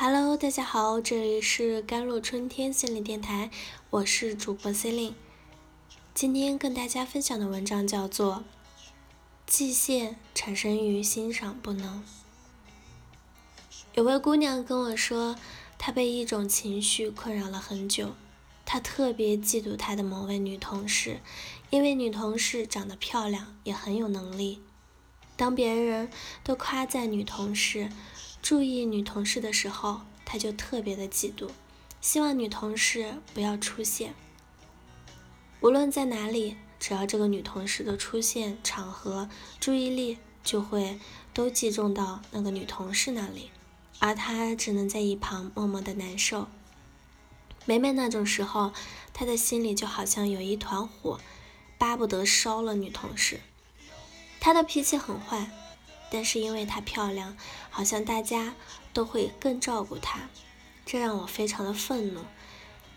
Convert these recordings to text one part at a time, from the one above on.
Hello，大家好，这里是甘露春天心理电台，我是主播 c e l i n e 今天跟大家分享的文章叫做《季羡产生于欣赏不能》。有位姑娘跟我说，她被一种情绪困扰了很久，她特别嫉妒她的某位女同事，因为女同事长得漂亮，也很有能力。当别人都夸赞女同事，注意女同事的时候，他就特别的嫉妒，希望女同事不要出现。无论在哪里，只要这个女同事的出现场合，注意力就会都集中到那个女同事那里，而他只能在一旁默默的难受。每每那种时候，他的心里就好像有一团火，巴不得烧了女同事。他的脾气很坏。但是因为她漂亮，好像大家都会更照顾她，这让我非常的愤怒。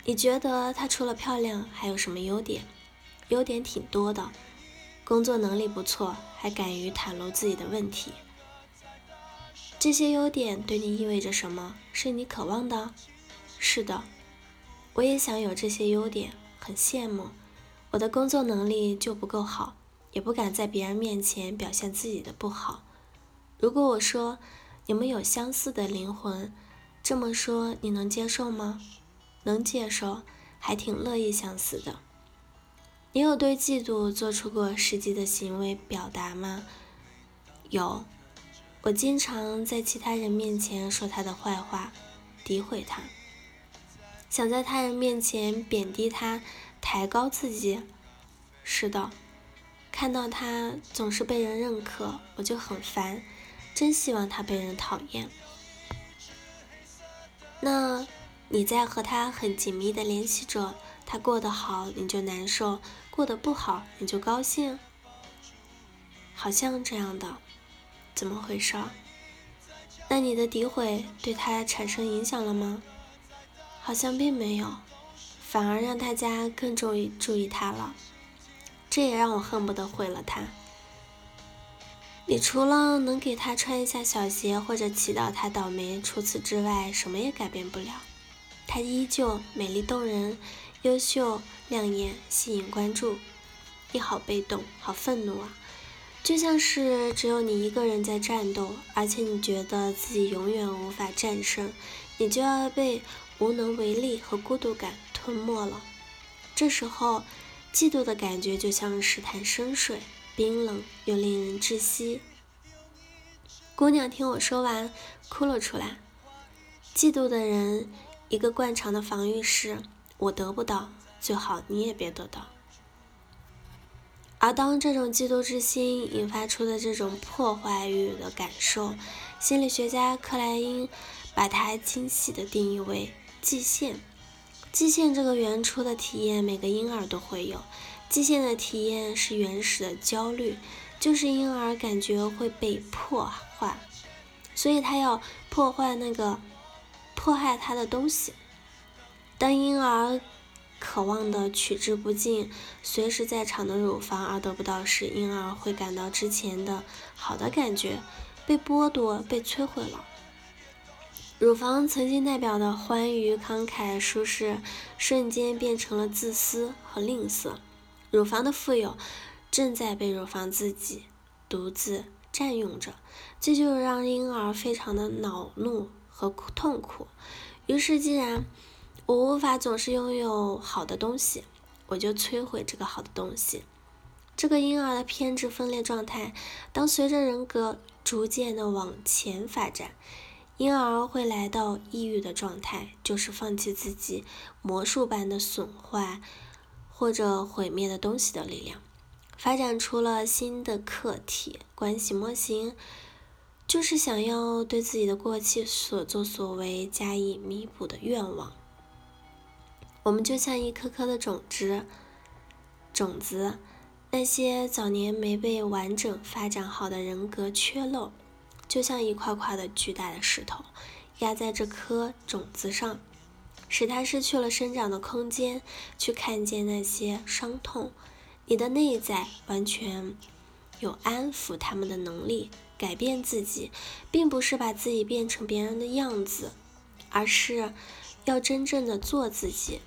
你觉得她除了漂亮还有什么优点？优点挺多的，工作能力不错，还敢于袒露自己的问题。这些优点对你意味着什么？是你渴望的？是的，我也想有这些优点，很羡慕。我的工作能力就不够好，也不敢在别人面前表现自己的不好。如果我说你们有相似的灵魂，这么说你能接受吗？能接受，还挺乐意相似的。你有对嫉妒做出过实际的行为表达吗？有，我经常在其他人面前说他的坏话，诋毁他，想在他人面前贬低他，抬高自己。是的，看到他总是被人认可，我就很烦。真希望他被人讨厌。那你在和他很紧密的联系着，他过得好你就难受，过得不好你就高兴，好像这样的，怎么回事？那你的诋毁对他产生影响了吗？好像并没有，反而让大家更注意注意他了，这也让我恨不得毁了他。你除了能给他穿一下小鞋或者祈祷他倒霉，除此之外什么也改变不了。他依旧美丽动人、优秀亮眼、吸引关注。你好被动，好愤怒啊！就像是只有你一个人在战斗，而且你觉得自己永远无法战胜，你就要被无能为力和孤独感吞没了。这时候，嫉妒的感觉就像是潭深水。冰冷又令人窒息。姑娘听我说完，哭了出来。嫉妒的人，一个惯常的防御是：我得不到，最好你也别得到。而当这种嫉妒之心引发出的这种破坏欲的感受，心理学家克莱因把它精细的定义为季羡。季羡这个原初的体验，每个婴儿都会有。极限的体验是原始的焦虑，就是婴儿感觉会被破坏，所以他要破坏那个迫害他的东西。当婴儿渴望的取之不尽、随时在场的乳房而得不到时，婴儿会感到之前的好的感觉被剥夺、被摧毁了。乳房曾经代表的欢愉、慷慨、舒适，瞬间变成了自私和吝啬。乳房的富有正在被乳房自己独自占用着，这就让婴儿非常的恼怒和痛苦。于是，既然我无法总是拥有好的东西，我就摧毁这个好的东西。这个婴儿的偏执分裂状态，当随着人格逐渐的往前发展，婴儿会来到抑郁的状态，就是放弃自己魔术般的损坏。或者毁灭的东西的力量，发展出了新的客体关系模型，就是想要对自己的过去所作所为加以弥补的愿望。我们就像一颗颗的种子，种子，那些早年没被完整发展好的人格缺漏，就像一块块的巨大的石头压在这颗种子上。使他失去了生长的空间，去看见那些伤痛。你的内在完全有安抚他们的能力，改变自己，并不是把自己变成别人的样子，而是要真正的做自己。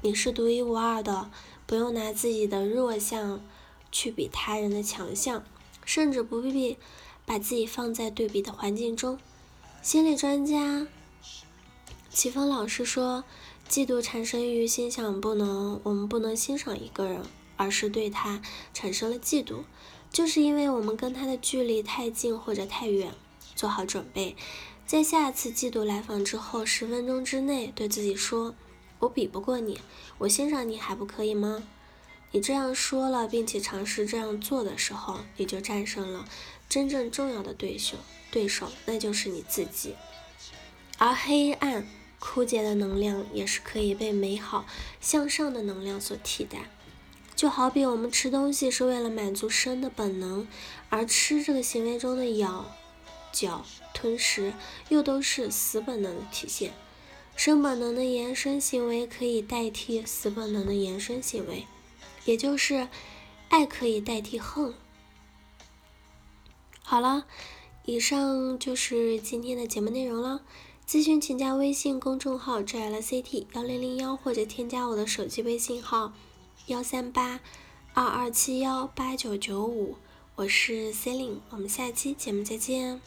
你是独一无二的，不用拿自己的弱项去比他人的强项，甚至不必把自己放在对比的环境中。心理专家齐峰老师说，嫉妒产生于心想不能，我们不能欣赏一个人，而是对他产生了嫉妒，就是因为我们跟他的距离太近或者太远。做好准备，在下次嫉妒来访之后，十分钟之内对自己说：“我比不过你，我欣赏你还不可以吗？”你这样说了，并且尝试这样做的时候，你就战胜了真正重要的对手，对手那就是你自己。而黑暗、枯竭的能量也是可以被美好、向上的能量所替代。就好比我们吃东西是为了满足生的本能，而吃这个行为中的咬。嚼、吞食又都是死本能的体现，生本能的延伸行为可以代替死本能的延伸行为，也就是爱可以代替恨。好了，以上就是今天的节目内容了。咨询请加微信公众号 “jlct 幺零零幺”或者添加我的手机微信号幺三八二二七幺八九九五，我是 c e l i n e 我们下期节目再见。